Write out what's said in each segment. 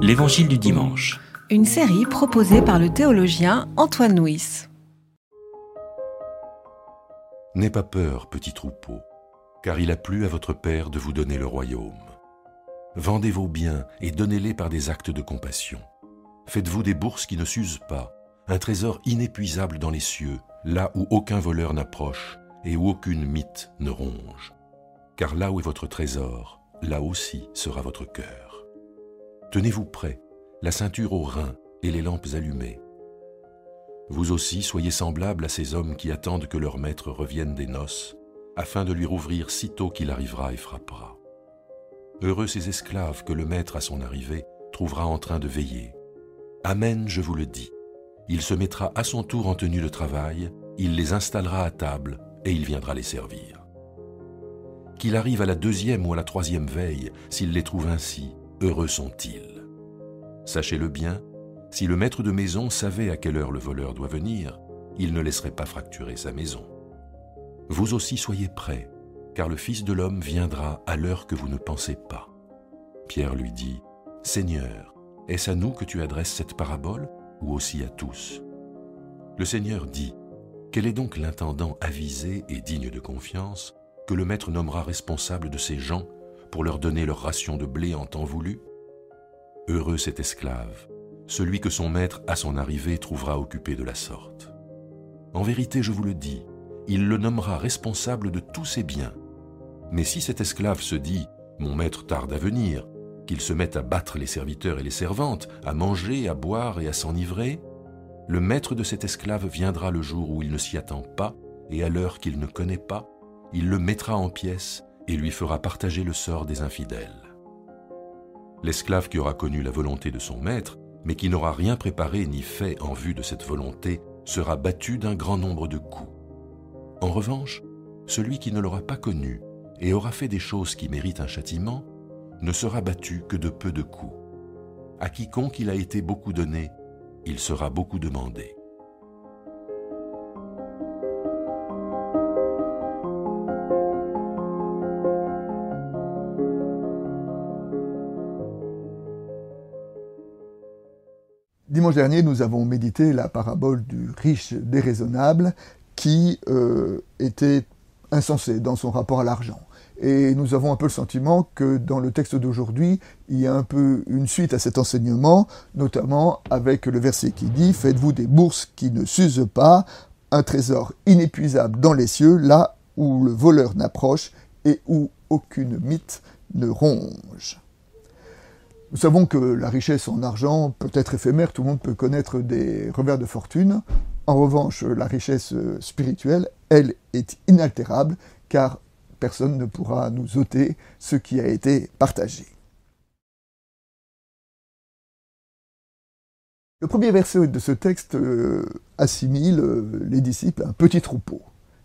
L'Évangile du dimanche. Une série proposée par le théologien Antoine Nuis. N'aie pas peur, petit troupeau, car il a plu à votre Père de vous donner le royaume. Vendez vos biens et donnez-les par des actes de compassion. Faites-vous des bourses qui ne s'usent pas, un trésor inépuisable dans les cieux, là où aucun voleur n'approche et où aucune mythe ne ronge. Car là où est votre trésor, là aussi sera votre cœur. Tenez-vous prêts, la ceinture au rein et les lampes allumées. Vous aussi soyez semblables à ces hommes qui attendent que leur maître revienne des noces, afin de lui rouvrir sitôt qu'il arrivera et frappera. Heureux ces esclaves que le maître à son arrivée trouvera en train de veiller. Amen, je vous le dis. Il se mettra à son tour en tenue de travail, il les installera à table et il viendra les servir. Qu'il arrive à la deuxième ou à la troisième veille, s'il les trouve ainsi, heureux sont-ils. Sachez-le bien, si le maître de maison savait à quelle heure le voleur doit venir, il ne laisserait pas fracturer sa maison. Vous aussi soyez prêts, car le Fils de l'homme viendra à l'heure que vous ne pensez pas. Pierre lui dit, Seigneur, est-ce à nous que tu adresses cette parabole ou aussi à tous? Le Seigneur dit, Quel est donc l'intendant avisé et digne de confiance que le maître nommera responsable de ces gens pour leur donner leur ration de blé en temps voulu Heureux cet esclave, celui que son maître à son arrivée trouvera occupé de la sorte. En vérité, je vous le dis, il le nommera responsable de tous ses biens. Mais si cet esclave se dit Mon maître tarde à venir, qu'il se mette à battre les serviteurs et les servantes, à manger, à boire et à s'enivrer, le maître de cet esclave viendra le jour où il ne s'y attend pas et à l'heure qu'il ne connaît pas, il le mettra en pièces et lui fera partager le sort des infidèles. L'esclave qui aura connu la volonté de son maître, mais qui n'aura rien préparé ni fait en vue de cette volonté, sera battu d'un grand nombre de coups. En revanche, celui qui ne l'aura pas connu et aura fait des choses qui méritent un châtiment, ne sera battu que de peu de coups. À quiconque il a été beaucoup donné, il sera beaucoup demandé. Dimanche dernier, nous avons médité la parabole du riche déraisonnable qui euh, était insensé dans son rapport à l'argent. Et nous avons un peu le sentiment que dans le texte d'aujourd'hui, il y a un peu une suite à cet enseignement, notamment avec le verset qui dit Faites-vous des bourses qui ne s'usent pas, un trésor inépuisable dans les cieux, là où le voleur n'approche et où aucune mythe ne ronge. Nous savons que la richesse en argent peut être éphémère, tout le monde peut connaître des revers de fortune. En revanche, la richesse spirituelle, elle, est inaltérable, car personne ne pourra nous ôter ce qui a été partagé. Le premier verset de ce texte euh, assimile euh, les disciples à un petit troupeau.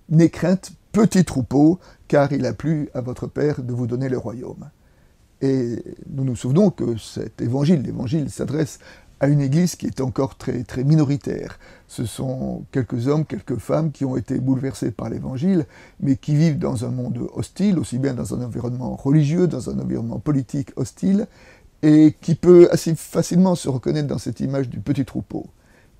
N'aie crainte, petit troupeau, car il a plu à votre Père de vous donner le royaume. Et nous nous souvenons que cet évangile, l'évangile s'adresse à une église qui est encore très, très minoritaire. Ce sont quelques hommes, quelques femmes qui ont été bouleversés par l'évangile, mais qui vivent dans un monde hostile, aussi bien dans un environnement religieux, dans un environnement politique hostile, et qui peut assez facilement se reconnaître dans cette image du petit troupeau.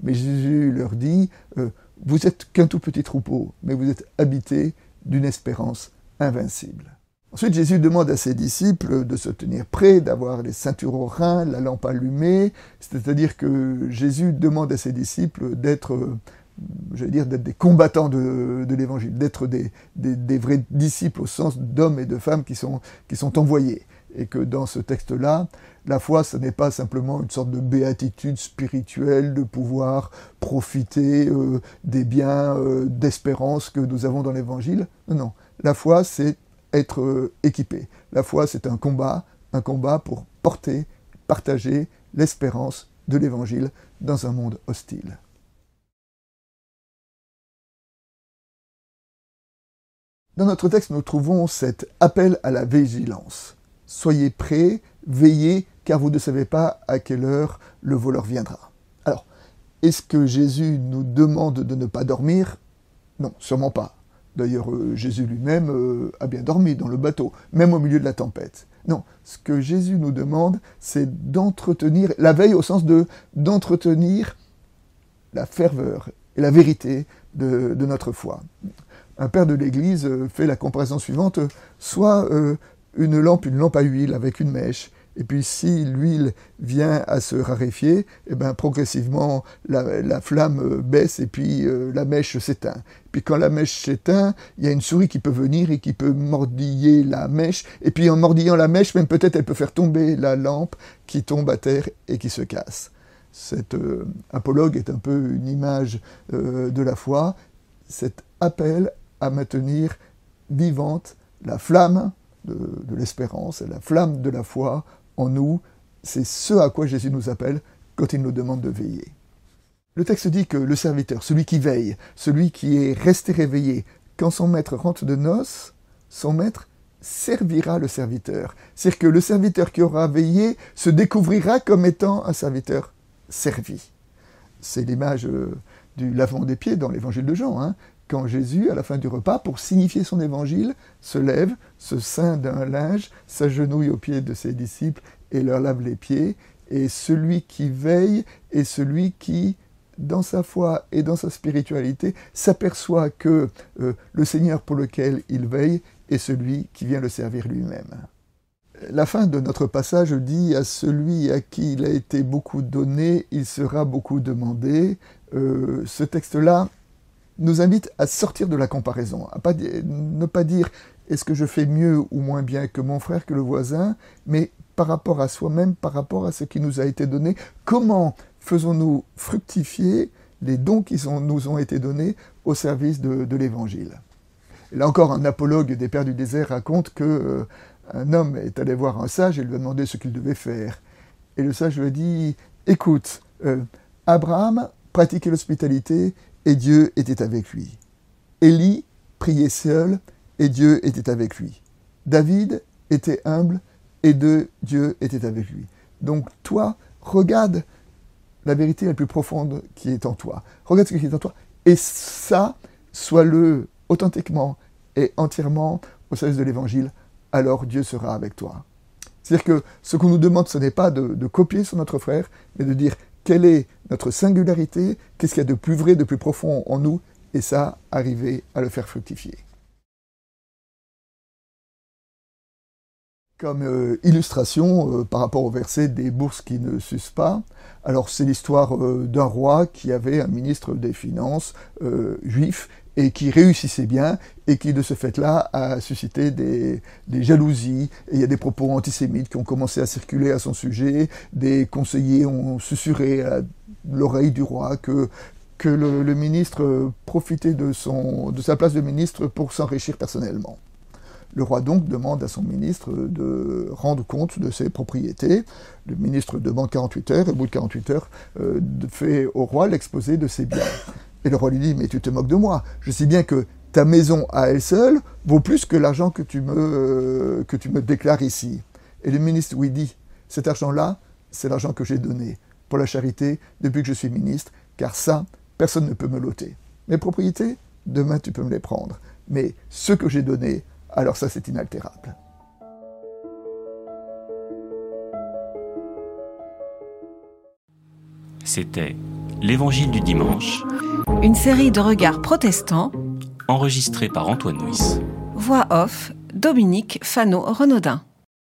Mais Jésus leur dit, euh, vous êtes qu'un tout petit troupeau, mais vous êtes habités d'une espérance invincible. Ensuite, Jésus demande à ses disciples de se tenir prêts, d'avoir les ceintures au rein, la lampe allumée. C'est-à-dire que Jésus demande à ses disciples d'être, j'allais dire, d'être des combattants de, l'évangile, d'être des, vrais disciples au sens d'hommes et de femmes qui sont, qui sont envoyés. Et que dans ce texte-là, la foi, ce n'est pas simplement une sorte de béatitude spirituelle, de pouvoir profiter euh, des biens euh, d'espérance que nous avons dans l'évangile. Non, non. La foi, c'est être euh, équipé. La foi, c'est un combat, un combat pour porter, partager l'espérance de l'Évangile dans un monde hostile. Dans notre texte, nous trouvons cet appel à la vigilance. Soyez prêts, veillez, car vous ne savez pas à quelle heure le voleur viendra. Alors, est-ce que Jésus nous demande de ne pas dormir? Non, sûrement pas. D'ailleurs, euh, Jésus lui-même euh, a bien dormi dans le bateau, même au milieu de la tempête. Non, ce que Jésus nous demande, c'est d'entretenir, la veille au sens de d'entretenir la ferveur et la vérité de, notre foi. Un père de l'Église euh, fait la comparaison suivante, soit une lampe, une lampe à huile avec une mèche, et puis si l'huile vient à se raréfier, eh ben, progressivement la, flamme baisse et puis euh, la mèche s'éteint. Puis quand la mèche s'éteint, il y a une souris qui peut venir et qui peut mordiller la mèche. Et puis en mordillant la mèche, même peut-être elle peut faire tomber la lampe qui tombe à terre et qui se casse. Cet euh, apologue est un peu une image euh, de la foi, cet appel à maintenir vivante la flamme de, de l'espérance la flamme de la foi en nous, c'est ce à quoi Jésus nous appelle quand il nous demande de veiller. Le texte dit que le serviteur, celui qui veille, celui qui est resté réveillé, quand son maître rentre de noces, son maître servira le serviteur. C'est-à-dire que le serviteur qui aura veillé se découvrira comme étant un serviteur servi. C'est l'image euh, du lavement des pieds dans l'évangile de Jean. Hein quand Jésus, à la fin du repas, pour signifier son évangile, se lève, se ceint d'un linge, s'agenouille aux pieds de ses disciples et leur lave les pieds. Et celui qui veille est celui qui, dans sa foi et dans sa spiritualité, s'aperçoit que euh, le Seigneur pour lequel il veille est celui qui vient le servir lui-même. La fin de notre passage dit à celui à qui il a été beaucoup donné, il sera beaucoup demandé. Euh, ce texte-là nous invite à sortir de la comparaison, à ne pas dire est-ce que je fais mieux ou moins bien que mon frère, que le voisin, mais par rapport à soi-même, par rapport à ce qui nous a été donné, comment faisons-nous fructifier les dons qui nous ont été donnés au service de, l'Évangile? Là encore, un apologue des Pères du désert raconte que euh, un homme est allé voir un sage et lui a demandé ce qu'il devait faire. Et le sage lui a dit, écoute, euh, Abraham pratiquait l'hospitalité et Dieu était avec lui. Élie priait seul, et Dieu était avec lui. David était humble, et Dieu était avec lui. Donc toi, regarde la vérité la plus profonde qui est en toi. Regarde ce qui est en toi. Et ça, sois-le authentiquement et entièrement au service de l'Évangile, alors Dieu sera avec toi. C'est-à-dire que ce qu'on nous demande, ce n'est pas de, de, copier sur notre frère, mais de dire quelle est notre singularité, qu'est-ce qu'il y a de plus vrai, de plus profond en nous, et ça, arriver à le faire fructifier. Comme euh, illustration euh, par rapport au verset des bourses qui ne s'usent pas, alors c'est l'histoire euh, d'un roi qui avait un ministre des Finances juif et qui réussissait bien et qui de ce fait-là a suscité des, jalousies. Et il y a des propos antisémites qui ont commencé à circuler à son sujet. Des conseillers ont susurré à l'oreille du roi que, que le, ministre profitait de, son, de sa place de ministre pour s'enrichir personnellement. Le roi donc demande à son ministre de rendre compte de ses propriétés. Le ministre demande 48 heures et au bout de 48 heures euh, fait au roi l'exposé de ses biens. Et le roi lui dit, mais tu te moques de moi. Je sais bien que ta maison à elle seule vaut plus que l'argent que, tu me, euh, que tu me déclares ici. Et le ministre lui dit, cet argent-là, c'est l'argent que j'ai donné pour la charité depuis que je suis ministre, car ça, personne ne peut me l'ôter. Mes propriétés, demain tu peux me les prendre. Mais ce que j'ai donné, alors ça c'est inaltérable. C'était l'Évangile du dimanche une série de regards protestants. Enregistrée par Antoine Nuis. Voix off, Dominique Fano-Renaudin.